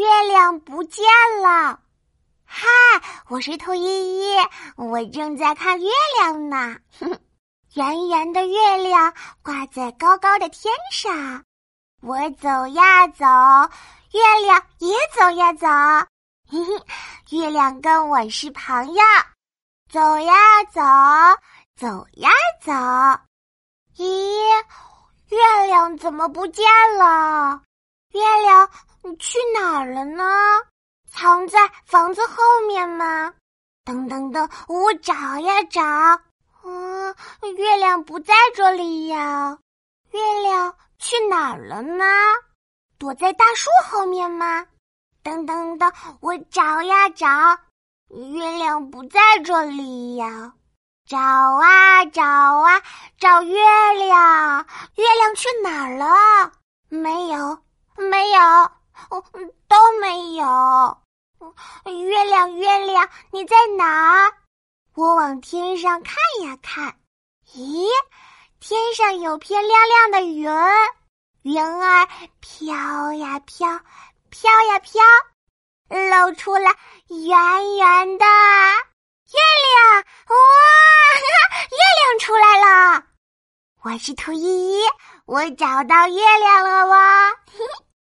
月亮不见了。嗨，我是兔依依，我正在看月亮呢。圆圆的月亮挂在高高的天上，我走呀走，月亮也走呀走。嘿嘿，月亮跟我是朋友，走呀走，走呀走。咦，月亮怎么不见了？月亮你去哪儿了呢？藏在房子后面吗？噔噔噔，我找呀找，嗯，月亮不在这里呀。月亮去哪儿了呢？躲在大树后面吗？噔噔噔，我找呀找，月亮不在这里呀。找啊找啊找月亮，月亮去哪儿了？没有，哦，都没有。月亮，月亮，你在哪儿？我往天上看呀看，咦，天上有片亮亮的云，云儿飘呀飘，飘呀飘，露出了圆圆的月亮。哇，月亮出来了！我是兔依依，我找到月亮了哇！嘿嘿。